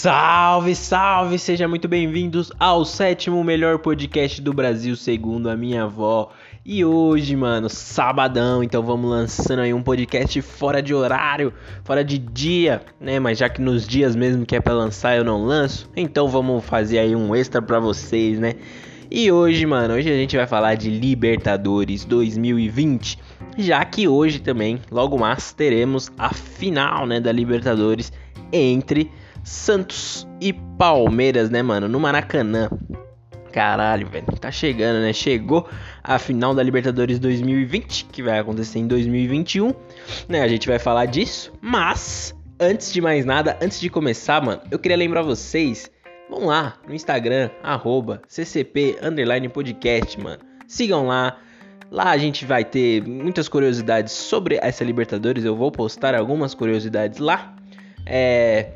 Salve, salve! Seja muito bem-vindos ao sétimo melhor podcast do Brasil, segundo a minha avó. E hoje, mano, sabadão, então vamos lançando aí um podcast fora de horário, fora de dia, né? Mas já que nos dias mesmo que é para lançar eu não lanço, então vamos fazer aí um extra para vocês, né? E hoje, mano, hoje a gente vai falar de Libertadores 2020, já que hoje também, logo mais, teremos a final, né, da Libertadores entre Santos e Palmeiras, né, mano, no Maracanã. Caralho, velho, tá chegando, né? Chegou a final da Libertadores 2020, que vai acontecer em 2021, né? A gente vai falar disso, mas antes de mais nada, antes de começar, mano, eu queria lembrar vocês Vão lá no Instagram, arroba ccp podcast, mano. Sigam lá. Lá a gente vai ter muitas curiosidades sobre essa Libertadores. Eu vou postar algumas curiosidades lá. É,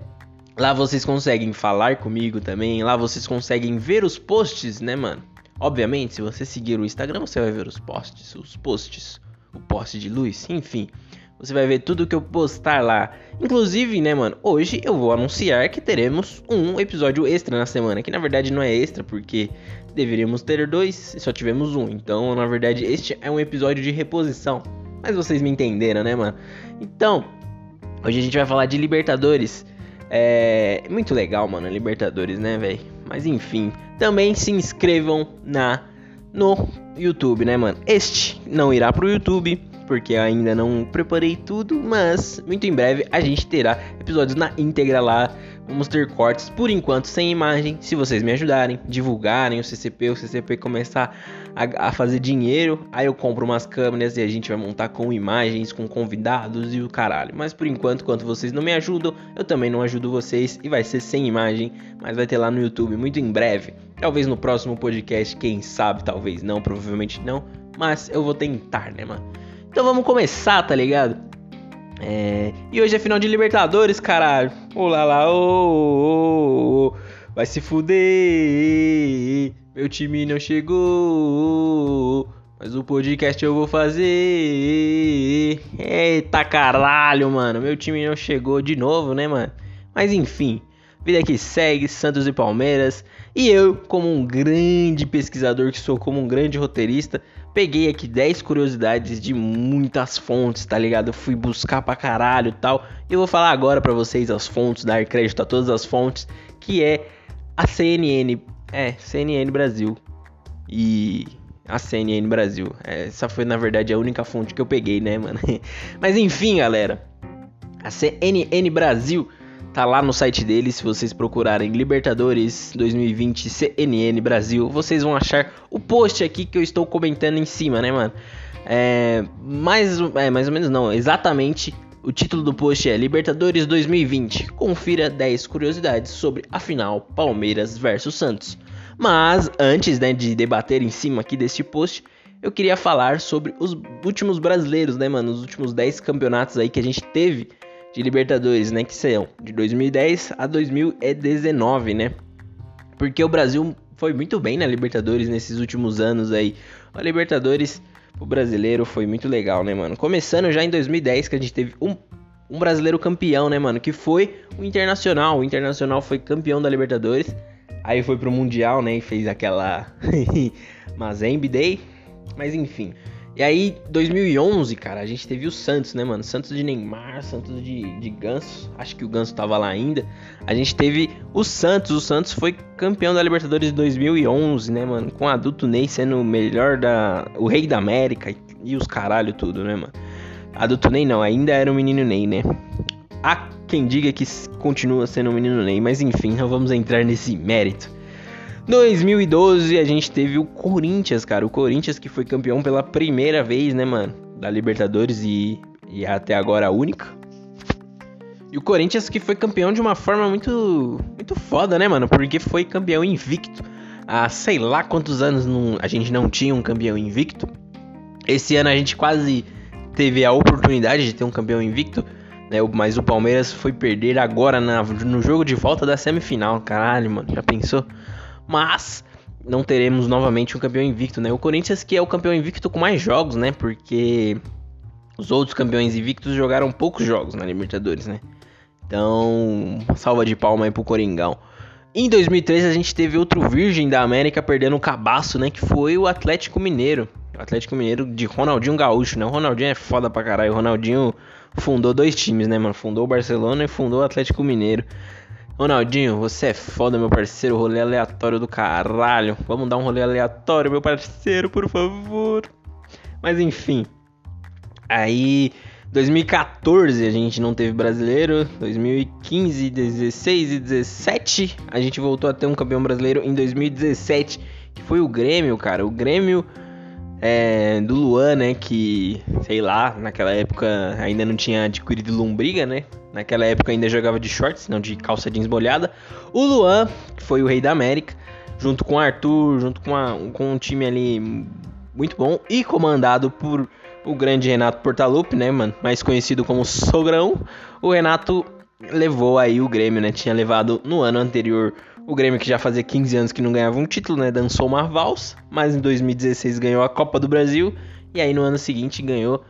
lá vocês conseguem falar comigo também. Lá vocês conseguem ver os posts, né, mano? Obviamente, se você seguir o Instagram, você vai ver os posts, os posts, o post de luz, enfim. Você vai ver tudo que eu postar lá. Inclusive, né, mano, hoje eu vou anunciar que teremos um episódio extra na semana. Que na verdade não é extra, porque deveríamos ter dois e só tivemos um. Então, na verdade, este é um episódio de reposição. Mas vocês me entenderam, né, mano? Então, hoje a gente vai falar de Libertadores. É muito legal, mano, Libertadores, né, velho? Mas enfim, também se inscrevam na no YouTube, né, mano? Este não irá pro YouTube porque ainda não preparei tudo, mas muito em breve a gente terá episódios na íntegra lá. Vamos ter cortes por enquanto sem imagem. Se vocês me ajudarem, divulgarem o CCP, o CCP começar a, a, fazer dinheiro, aí eu compro umas câmeras e a gente vai montar com imagens, com convidados e o caralho. Mas por enquanto, enquanto vocês não me ajudam, eu também não ajudo vocês e vai ser sem imagem, mas vai ter lá no YouTube muito em breve. Talvez no próximo podcast, quem sabe, talvez não, provavelmente não, mas eu vou tentar, né, mano? Então vamos começar, tá ligado? É... E hoje é final de Libertadores, caralho. Olá lá, ô, ô, ô, vai se fuder. Meu time não chegou. Mas o podcast eu vou fazer. Eita caralho, mano. Meu time não chegou de novo, né, mano? Mas enfim. Vida que segue, Santos e Palmeiras. E eu, como um grande pesquisador que sou, como um grande roteirista, peguei aqui 10 curiosidades de muitas fontes, tá ligado? Eu fui buscar pra caralho e tal. E eu vou falar agora pra vocês as fontes, dar crédito a todas as fontes, que é a CNN. É, CNN Brasil. E a CNN Brasil. Essa foi, na verdade, a única fonte que eu peguei, né, mano? Mas enfim, galera. A CNN Brasil Tá lá no site deles, se vocês procurarem Libertadores 2020 CNN Brasil, vocês vão achar o post aqui que eu estou comentando em cima, né, mano? É, mais, é, mais ou menos não, exatamente o título do post é Libertadores 2020. Confira 10 curiosidades sobre a final Palmeiras versus Santos. Mas antes né, de debater em cima aqui deste post, eu queria falar sobre os últimos brasileiros, né, mano? Os últimos 10 campeonatos aí que a gente teve de Libertadores, né? Que são de 2010 a 2019, né? Porque o Brasil foi muito bem na Libertadores nesses últimos anos aí. A Libertadores, o brasileiro, foi muito legal, né, mano? Começando já em 2010, que a gente teve um, um brasileiro campeão, né, mano? Que foi o Internacional. O Internacional foi campeão da Libertadores. Aí foi pro Mundial, né? E fez aquela Mazembe Day. Mas enfim. E aí, 2011, cara, a gente teve o Santos, né, mano? Santos de Neymar, Santos de, de Ganso. Acho que o Ganso tava lá ainda. A gente teve o Santos. O Santos foi campeão da Libertadores de 2011, né, mano? Com o adulto Ney sendo o melhor da. O rei da América e, os caralho tudo, né, mano? Adulto Ney não, ainda era o menino Ney, né? Há quem diga que continua sendo o menino Ney, mas enfim, não vamos entrar nesse mérito. 2012 a gente teve o Corinthians, cara. O Corinthians que foi campeão pela primeira vez, né, mano? Da Libertadores e, e até agora a única. E o Corinthians que foi campeão de uma forma muito muito foda, né, mano? Porque foi campeão invicto. Há sei lá quantos anos não, a gente não tinha um campeão invicto. Esse ano a gente quase teve a oportunidade de ter um campeão invicto, né? Mas o Palmeiras foi perder agora na, no jogo de volta da semifinal. Caralho, mano, já pensou? Mas não teremos novamente um campeão invicto, né? O Corinthians que é o campeão invicto com mais jogos, né? Porque os outros campeões invictos jogaram poucos jogos na Libertadores, né? Então, salva de palma aí pro Coringão. Em 2003 a gente teve outro virgem da América perdendo o cabaço, né? Que foi o Atlético Mineiro. O Atlético Mineiro de Ronaldinho Gaúcho, né? O Ronaldinho é foda pra caralho. O Ronaldinho fundou dois times, né, mano? Fundou o Barcelona e fundou o Atlético Mineiro. Ronaldinho, você é foda, meu parceiro. Rolê aleatório do caralho. Vamos dar um rolê aleatório, meu parceiro, por favor. Mas enfim. Aí, 2014 a gente não teve brasileiro. 2015, 16 e 17 a gente voltou a ter um campeão brasileiro em 2017, que foi o Grêmio, cara. O Grêmio é, do Luan, né? Que, sei lá, naquela época ainda não tinha adquirido lombriga, né? Naquela época ainda jogava de shorts, não de calça jeans molhada. O Luan, que foi o rei da América, junto com o Arthur, junto com, a, com um time ali muito bom e comandado por o grande Renato Portaluppi, né, mano? Mais conhecido como Sogrão. O Renato levou aí o Grêmio, né? Tinha levado no ano anterior o Grêmio, que já fazia 15 anos que não ganhava um título, né? Dançou uma valsa, mas em 2016 ganhou a Copa do Brasil. E aí no ano seguinte ganhou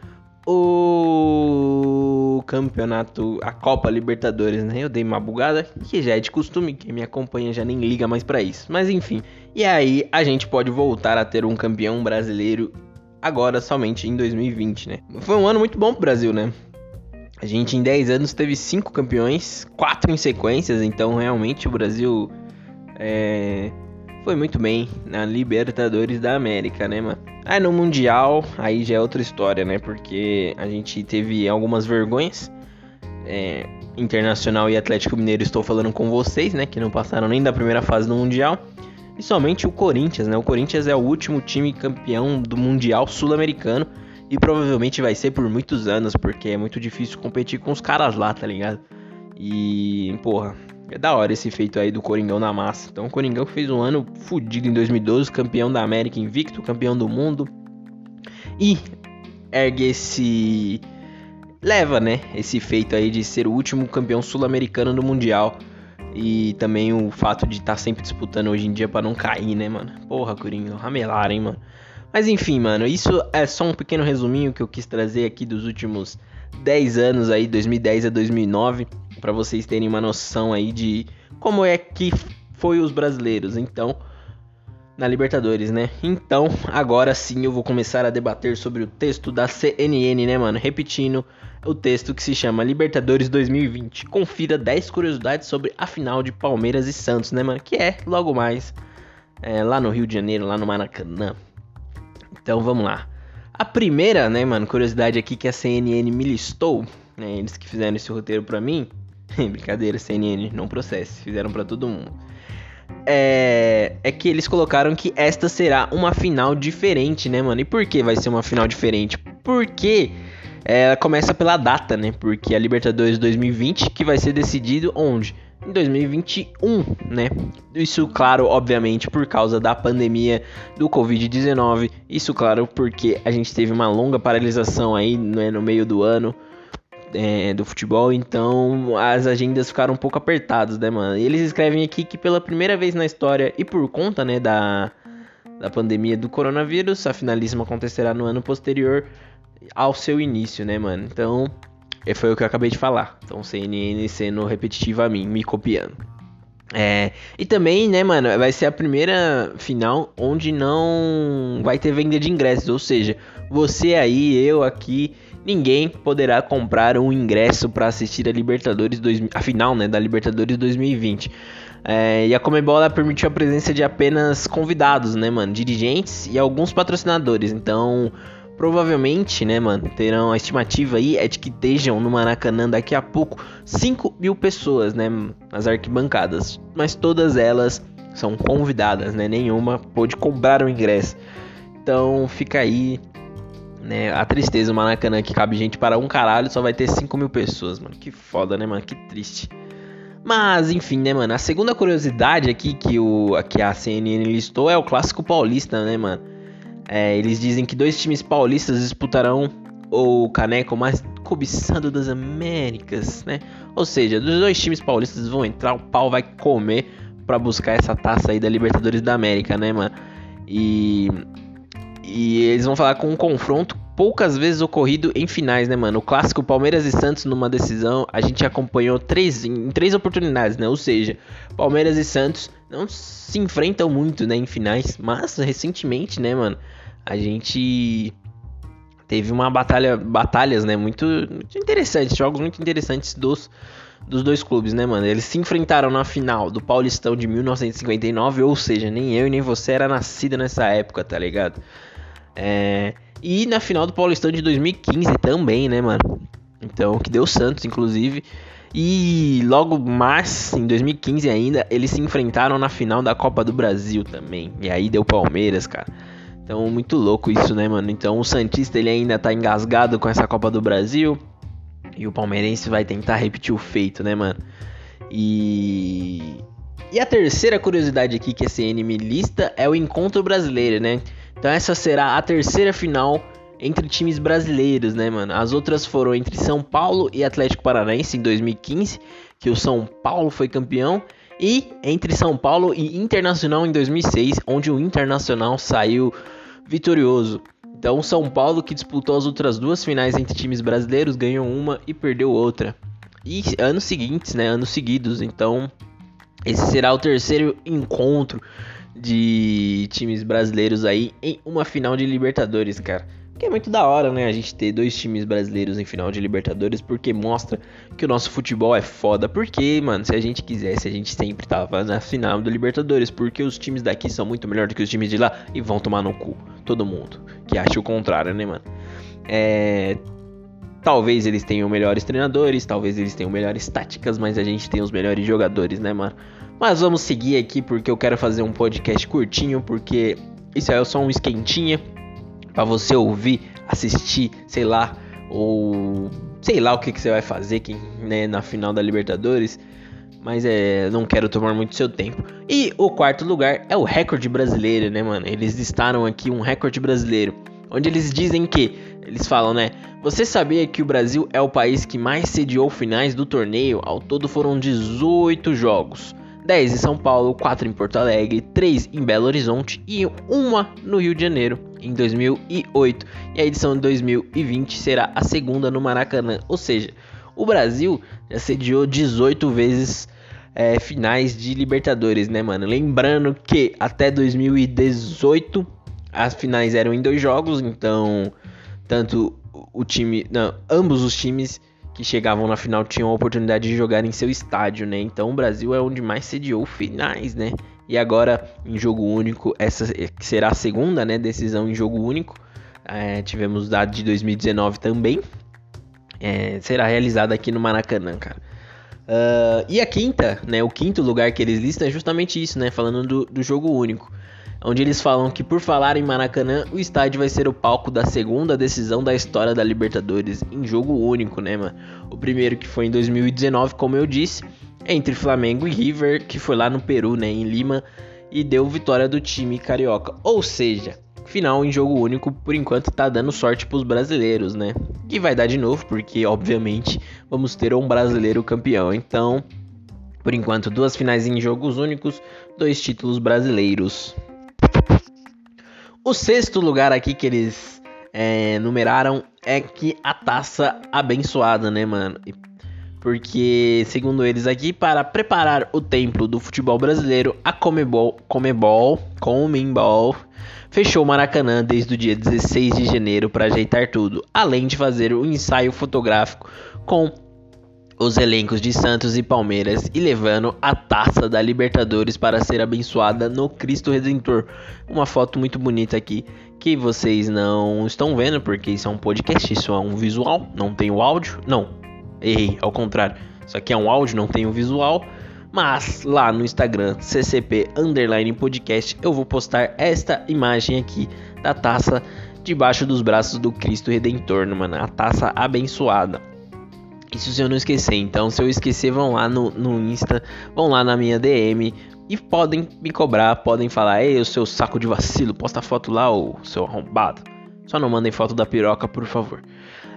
o campeonato, a Copa Libertadores, né? Eu dei uma bugada, que já é de costume, quem me acompanha já nem liga mais para isso. Mas enfim, e aí a gente pode voltar a ter um campeão brasileiro agora somente em 2020, né? Foi um ano muito bom pro Brasil, né? A gente em 10 anos teve 5 campeões, 4 em sequências, então realmente o Brasil é, foi muito bem na Libertadores da América, né, mano? Aí no Mundial, aí já é outra história, né? Porque a gente teve algumas vergonhas. É, Internacional e Atlético Mineiro estou falando com vocês, né? Que não passaram nem da primeira fase do Mundial. E somente o Corinthians, né? O Corinthians é o último time campeão do Mundial Sul-Americano. E provavelmente vai ser por muitos anos, porque é muito difícil competir com os caras lá, tá ligado? E, porra, é da hora esse feito aí do Coringão na massa. Então, o Coringão fez um ano fodido em 2012, campeão da América invicto, campeão do mundo. E ergue esse. leva, né? Esse feito aí de ser o último campeão sul-americano do Mundial. E também o fato de estar tá sempre disputando hoje em dia para não cair, né, mano? Porra, Coringão, ramelar, hein, mano? Mas enfim, mano, isso é só um pequeno resuminho que eu quis trazer aqui dos últimos 10 anos aí, 2010 a 2009 para vocês terem uma noção aí de como é que foi os brasileiros. Então, na Libertadores, né? Então, agora sim eu vou começar a debater sobre o texto da CNN, né, mano? Repetindo, o texto que se chama Libertadores 2020. Confira 10 curiosidades sobre a final de Palmeiras e Santos, né, mano? Que é logo mais é, lá no Rio de Janeiro, lá no Maracanã. Então, vamos lá. A primeira, né, mano, curiosidade aqui que a CNN me listou, né, eles que fizeram esse roteiro para mim, Brincadeira, CNN, não processe, fizeram para todo mundo. É, é que eles colocaram que esta será uma final diferente, né, mano? E por que vai ser uma final diferente? Porque é, ela começa pela data, né? Porque a Libertadores 2020 que vai ser decidido onde? Em 2021, né? Isso, claro, obviamente, por causa da pandemia do Covid-19. Isso, claro, porque a gente teve uma longa paralisação aí né, no meio do ano é, do futebol, então as agendas ficaram um pouco apertadas, né, mano? E eles escrevem aqui que pela primeira vez na história e por conta, né, da, da pandemia do coronavírus, a finalíssima acontecerá no ano posterior ao seu início, né, mano? Então, foi o que eu acabei de falar. Então, CNN sendo repetitivo a mim, me copiando. É, e também, né, mano, vai ser a primeira final onde não vai ter venda de ingressos, ou seja, você aí, eu aqui, ninguém poderá comprar um ingresso para assistir a Libertadores 2000, a final, né, da Libertadores 2020. É, e a Comebol permitiu a presença de apenas convidados, né, mano, dirigentes e alguns patrocinadores. Então, provavelmente, né, mano, terão a estimativa aí é de que estejam no Maracanã daqui a pouco 5 mil pessoas, né, nas arquibancadas. Mas todas elas são convidadas, né, nenhuma pôde comprar o ingresso. Então, fica aí né? A tristeza, o Maracanã que cabe gente para um caralho só vai ter 5 mil pessoas, mano. Que foda, né, mano? Que triste. Mas, enfim, né, mano? A segunda curiosidade aqui que, o, que a CNN listou é o clássico paulista, né, mano? É, eles dizem que dois times paulistas disputarão o caneco mais cobiçado das Américas, né? Ou seja, dos dois times paulistas vão entrar, o pau vai comer para buscar essa taça aí da Libertadores da América, né, mano? E e eles vão falar com um confronto poucas vezes ocorrido em finais, né, mano? O clássico Palmeiras e Santos numa decisão, a gente acompanhou três, em três oportunidades, né? Ou seja, Palmeiras e Santos não se enfrentam muito, né, em finais, mas recentemente, né, mano, a gente teve uma batalha, batalhas, né, muito, muito interessantes, jogos muito interessantes dos dos dois clubes, né, mano? Eles se enfrentaram na final do Paulistão de 1959, ou seja, nem eu e nem você era nascido nessa época, tá ligado? É, e na final do Paulistão de 2015 também, né, mano? Então, que deu Santos, inclusive. E logo mais, em 2015 ainda, eles se enfrentaram na final da Copa do Brasil também. E aí deu Palmeiras, cara. Então, muito louco isso, né, mano? Então, o Santista ele ainda tá engasgado com essa Copa do Brasil. E o palmeirense vai tentar repetir o feito, né, mano? E. E a terceira curiosidade aqui que a CN me lista é o encontro brasileiro, né? Então essa será a terceira final entre times brasileiros, né, mano? As outras foram entre São Paulo e Atlético Paranaense em 2015, que o São Paulo foi campeão, e entre São Paulo e Internacional em 2006, onde o Internacional saiu vitorioso. Então, São Paulo, que disputou as outras duas finais entre times brasileiros, ganhou uma e perdeu outra. E anos seguintes, né? Anos seguidos. Então, esse será o terceiro encontro de times brasileiros aí em uma final de Libertadores, cara. Que é muito da hora, né? A gente ter dois times brasileiros em final de Libertadores, porque mostra que o nosso futebol é foda. Porque, mano, se a gente quisesse, a gente sempre tava na final do Libertadores. Porque os times daqui são muito melhores do que os times de lá e vão tomar no cu. Todo mundo. Que acha o contrário, né, mano? É. Talvez eles tenham melhores treinadores, talvez eles tenham melhores táticas, mas a gente tem os melhores jogadores, né, mano? Mas vamos seguir aqui porque eu quero fazer um podcast curtinho, porque isso é só um esquentinha para você ouvir, assistir, sei lá, ou sei lá o que, que você vai fazer quem, né, na final da Libertadores. Mas é, não quero tomar muito seu tempo. E o quarto lugar é o recorde brasileiro, né, mano? Eles listaram aqui um recorde brasileiro, onde eles dizem que eles falam, né? Você sabia que o Brasil é o país que mais sediou finais do torneio? Ao todo foram 18 jogos. 10 em São Paulo, 4 em Porto Alegre, 3 em Belo Horizonte e uma no Rio de Janeiro em 2008. E a edição de 2020 será a segunda no Maracanã. Ou seja, o Brasil já sediou 18 vezes é, finais de Libertadores, né, mano? Lembrando que até 2018 as finais eram em dois jogos, então tanto o time, não, ambos os times que chegavam na final tinham a oportunidade de jogar em seu estádio, né? Então o Brasil é onde mais sediou finais, né? E agora em jogo único, essa será a segunda, né? Decisão em jogo único. É, tivemos dado de 2019 também. É, será realizada aqui no Maracanã, cara. Uh, e a quinta, né? O quinto lugar que eles listam é justamente isso, né? Falando do, do jogo único onde eles falam que por falar em Maracanã, o estádio vai ser o palco da segunda decisão da história da Libertadores em jogo único, né, mano? O primeiro que foi em 2019, como eu disse, entre Flamengo e River, que foi lá no Peru, né, em Lima, e deu vitória do time carioca. Ou seja, final em jogo único, por enquanto tá dando sorte pros brasileiros, né? E vai dar de novo, porque obviamente vamos ter um brasileiro campeão. Então, por enquanto, duas finais em jogos únicos, dois títulos brasileiros. O sexto lugar aqui que eles é, numeraram é que a taça abençoada, né, mano? Porque, segundo eles aqui, para preparar o templo do futebol brasileiro, a Comebol, Comebol, Comembol fechou o Maracanã desde o dia 16 de janeiro para ajeitar tudo, além de fazer um ensaio fotográfico com os elencos de Santos e Palmeiras e levando a taça da Libertadores para ser abençoada no Cristo Redentor. Uma foto muito bonita aqui que vocês não estão vendo porque isso é um podcast, isso é um visual, não tem o áudio. Não, errei, ao contrário. Isso aqui é um áudio, não tem o visual. Mas lá no Instagram, ccp underline podcast, eu vou postar esta imagem aqui da taça debaixo dos braços do Cristo Redentor, mano. A taça abençoada. Isso se eu não esquecer. Então, se eu esquecer, vão lá no, no Insta, vão lá na minha DM e podem me cobrar, podem falar: Ei, o seu saco de vacilo, posta foto lá, o seu arrombado. Só não mandem foto da piroca, por favor.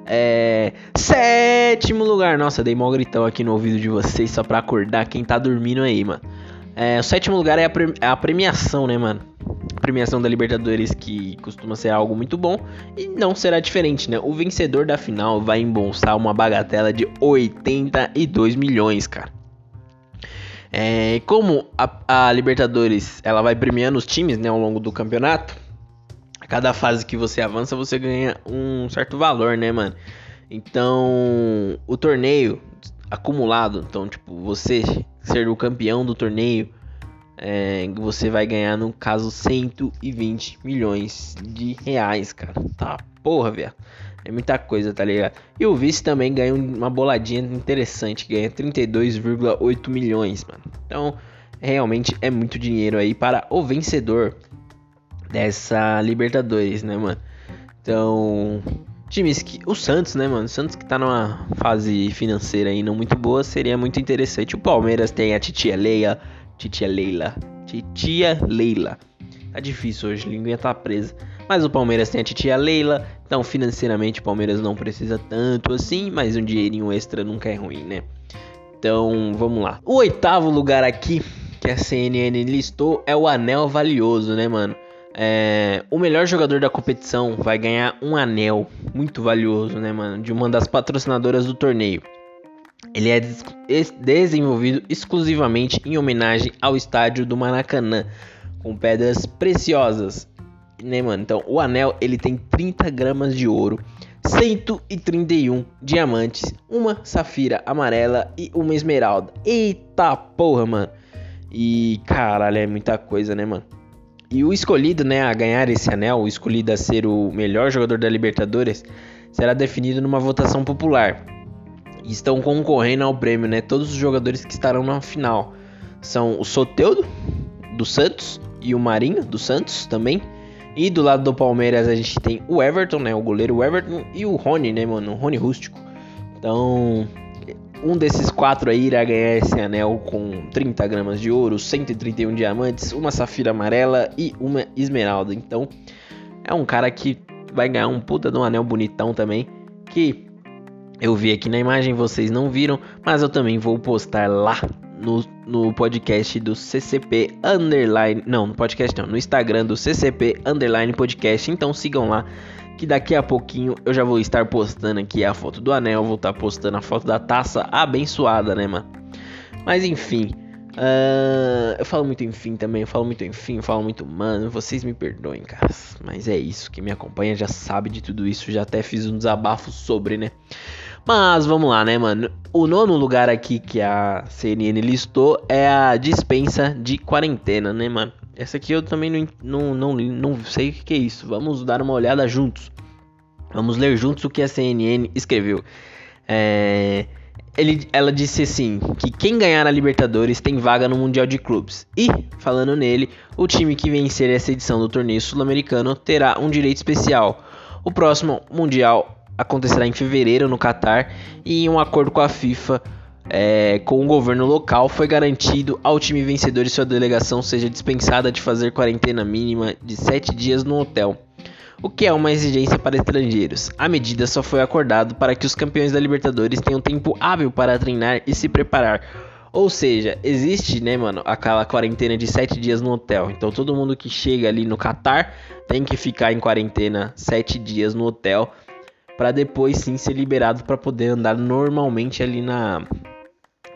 É... Sétimo lugar. Nossa, dei mó gritão aqui no ouvido de vocês só pra acordar quem tá dormindo aí, mano. É, o sétimo lugar é a, pre... é a premiação, né, mano? premiação da Libertadores que costuma ser algo muito bom e não será diferente, né? O vencedor da final vai embolsar uma bagatela de 82 milhões, cara. É, como a, a, Libertadores ela vai premiando os times né, ao longo do campeonato, a cada fase que você avança você ganha um certo valor, né, mano? Então, o torneio acumulado, então, tipo, você ser o campeão do torneio, é, você vai ganhar, no caso, 120 milhões de reais, cara. Tá, porra, velho. É muita coisa, tá ligado? E o vice também ganha uma boladinha interessante, ganha 32,8 milhões, mano. Então, realmente é muito dinheiro aí para o vencedor dessa Libertadores, né, mano? Então, times que. O Santos, né, mano? O Santos que tá numa fase financeira aí não muito boa, seria muito interessante. O Palmeiras tem a Titia Leia. Titia Leila. Titia Leila. Tá difícil hoje, a linguinha tá presa. Mas o Palmeiras tem a titia Leila, então financeiramente o Palmeiras não precisa tanto assim, mas um dinheirinho extra nunca é ruim, né? Então vamos lá. O oitavo lugar aqui que a CNN listou é o anel valioso, né, mano? É, o melhor jogador da competição vai ganhar um anel muito valioso, né, mano? De uma das patrocinadoras do torneio. Ele é desenvolvido exclusivamente em homenagem ao estádio do Maracanã, com pedras preciosas né, mano? Então, o anel, ele tem 30 gramas de ouro, 131 diamantes, uma safira amarela e uma esmeralda. Eita porra, mano. E, caralho, é muita coisa, né, mano? E o escolhido, né, a ganhar esse anel, o escolhido a ser o melhor jogador da Libertadores, será definido numa votação popular. Estão concorrendo ao prêmio, né? Todos os jogadores que estarão na final são o Soteudo, do Santos, e o Marinho, do Santos também. E do lado do Palmeiras a gente tem o Everton, né? O goleiro Everton e o Rony, né, mano? O Rony Rústico. Então, um desses quatro aí irá ganhar esse anel com 30 gramas de ouro, 131 diamantes, uma safira amarela e uma esmeralda. Então, é um cara que vai ganhar um puta de um anel bonitão também. Que eu vi aqui na imagem, vocês não viram, mas eu também vou postar lá no, no podcast do CCP Underline. Não, no podcast não, no Instagram do CCP Underline Podcast. Então sigam lá, que daqui a pouquinho eu já vou estar postando aqui a foto do anel, vou estar postando a foto da taça abençoada, né, mano? Mas enfim. Uh, eu falo muito enfim também, eu falo muito enfim, eu falo muito mano, vocês me perdoem, cara. Mas é isso, quem me acompanha já sabe de tudo isso, já até fiz um desabafo sobre, né? Mas vamos lá, né, mano? O nono lugar aqui que a CNN listou é a dispensa de quarentena, né, mano? Essa aqui eu também não, não, não, não sei o que é isso. Vamos dar uma olhada juntos. Vamos ler juntos o que a CNN escreveu. É, ele, ela disse assim: que quem ganhar a Libertadores tem vaga no Mundial de Clubes. E, falando nele, o time que vencer essa edição do torneio sul-americano terá um direito especial. O próximo Mundial acontecerá em fevereiro no Catar e em um acordo com a FIFA é, com o governo local foi garantido ao time vencedor e sua delegação seja dispensada de fazer quarentena mínima de 7 dias no hotel, o que é uma exigência para estrangeiros. A medida só foi acordada para que os campeões da Libertadores tenham tempo hábil para treinar e se preparar. Ou seja, existe, né, mano, aquela quarentena de 7 dias no hotel. Então todo mundo que chega ali no Catar tem que ficar em quarentena 7 dias no hotel para depois sim ser liberado para poder andar normalmente ali na,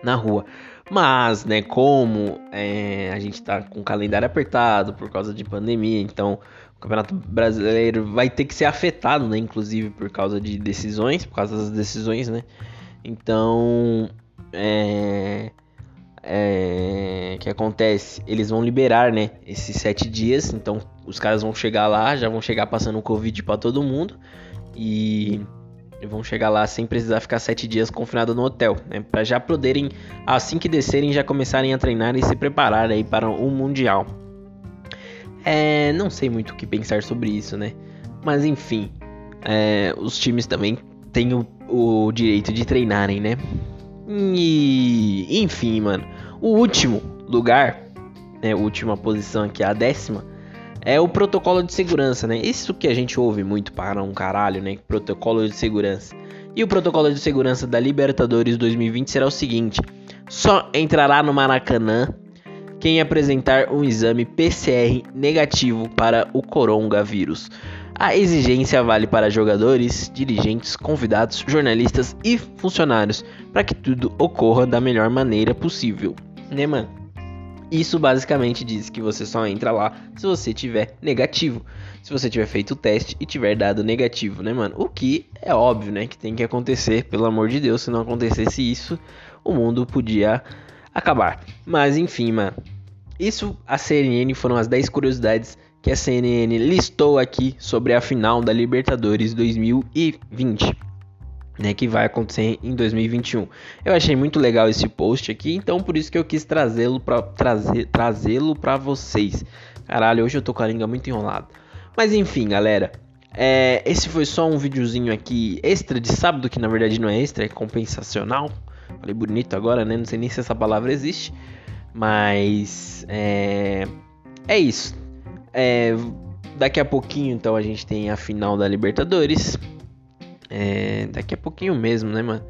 na rua. Mas, né, como é, a gente tá com o calendário apertado por causa de pandemia, então o Campeonato Brasileiro vai ter que ser afetado, né, inclusive por causa de decisões, por causa das decisões, né. Então, é, é, que acontece? Eles vão liberar, né, esses sete dias, então os caras vão chegar lá, já vão chegar passando o Covid para todo mundo e vão chegar lá sem precisar ficar sete dias confinado no hotel, né? Para já poderem, assim que descerem, já começarem a treinar e se preparar aí para o mundial. É, não sei muito o que pensar sobre isso, né? Mas enfim, é, os times também têm o, o direito de treinarem, né? E enfim, mano, o último lugar, né? Última posição aqui, a décima é o protocolo de segurança, né? Isso que a gente ouve muito para um caralho, né? Protocolo de segurança. E o protocolo de segurança da Libertadores 2020 será o seguinte: só entrará no Maracanã quem apresentar um exame PCR negativo para o coronavírus. A exigência vale para jogadores, dirigentes, convidados, jornalistas e funcionários, para que tudo ocorra da melhor maneira possível. Né, mano? Isso basicamente diz que você só entra lá se você tiver negativo. Se você tiver feito o teste e tiver dado negativo, né, mano? O que é óbvio, né? Que tem que acontecer, pelo amor de Deus. Se não acontecesse isso, o mundo podia acabar. Mas enfim, mano. Isso, a CNN foram as 10 curiosidades que a CNN listou aqui sobre a final da Libertadores 2020, né, que vai acontecer em 2021. Eu achei muito legal esse post aqui, então por isso que eu quis trazê-lo para trazer trazê-lo para vocês. Caralho, hoje eu tô com a língua muito enrolada. Mas enfim, galera, é, esse foi só um videozinho aqui extra de sábado, que na verdade não é extra, é compensacional. Falei bonito agora, né? Não sei nem se essa palavra existe. Mas é, é isso. É, daqui a pouquinho, então, a gente tem a final da Libertadores. É, daqui a pouquinho mesmo, né, mano?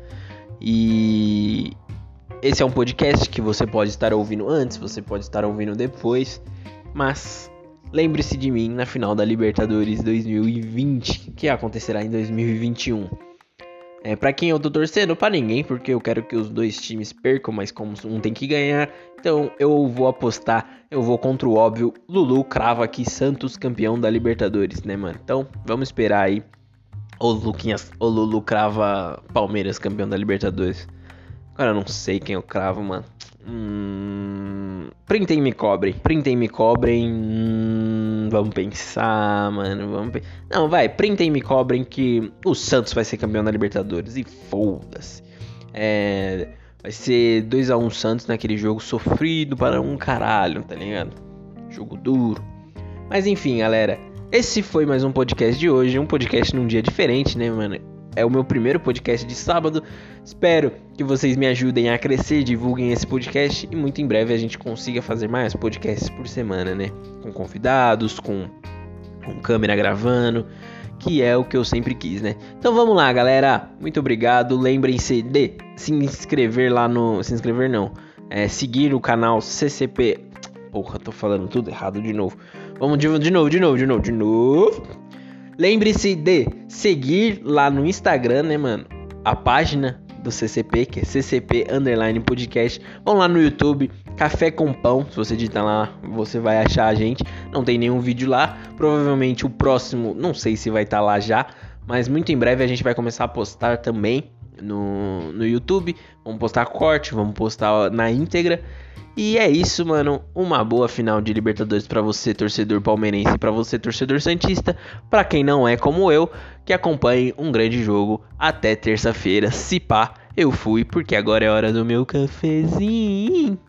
E esse é um podcast que você pode estar ouvindo antes, você pode estar ouvindo depois. Mas lembre-se de mim na final da Libertadores 2020, que acontecerá em 2021. É, para quem eu tô torcendo? Para ninguém, porque eu quero que os dois times percam, mas como um tem que ganhar, então eu vou apostar, eu vou contra o óbvio. Lulu crava aqui Santos campeão da Libertadores, né, mano? Então vamos esperar aí. Ou Luquinhas, ou Lulu crava Palmeiras campeão da Libertadores. Agora eu não sei quem eu cravo, mano. Hum... Printem e me cobrem. Printem e me cobrem. Hum... Vamos pensar, mano. Vamos pe... Não, vai. Printem e me cobrem que o Santos vai ser campeão da Libertadores. E foda-se. É... Vai ser 2x1 um Santos naquele jogo sofrido para um caralho, tá ligado? Jogo duro. Mas enfim, galera. Esse foi mais um podcast de hoje. Um podcast num dia diferente, né, mano? É o meu primeiro podcast de sábado. Espero que vocês me ajudem a crescer, divulguem esse podcast e muito em breve a gente consiga fazer mais podcasts por semana, né? Com convidados, com, com câmera gravando, que é o que eu sempre quis, né? Então vamos lá, galera. Muito obrigado. Lembrem-se de se inscrever lá no. Se inscrever não. É, seguir o canal CCP. Porra, tô falando tudo errado de novo. Vamos de, de novo, de novo, de novo, de novo. Lembre-se de seguir lá no Instagram, né, mano? A página do CCP, que é CCP Underline Podcast. Vão lá no YouTube, Café com Pão. Se você digitar lá, você vai achar a gente. Não tem nenhum vídeo lá. Provavelmente o próximo, não sei se vai estar tá lá já. Mas muito em breve a gente vai começar a postar também no, no YouTube. Vamos postar corte, vamos postar na íntegra. E é isso, mano. Uma boa final de Libertadores para você, torcedor palmeirense, para você, torcedor santista, para quem não é como eu, que acompanhe um grande jogo até terça-feira. Se pá, eu fui porque agora é hora do meu cafezinho.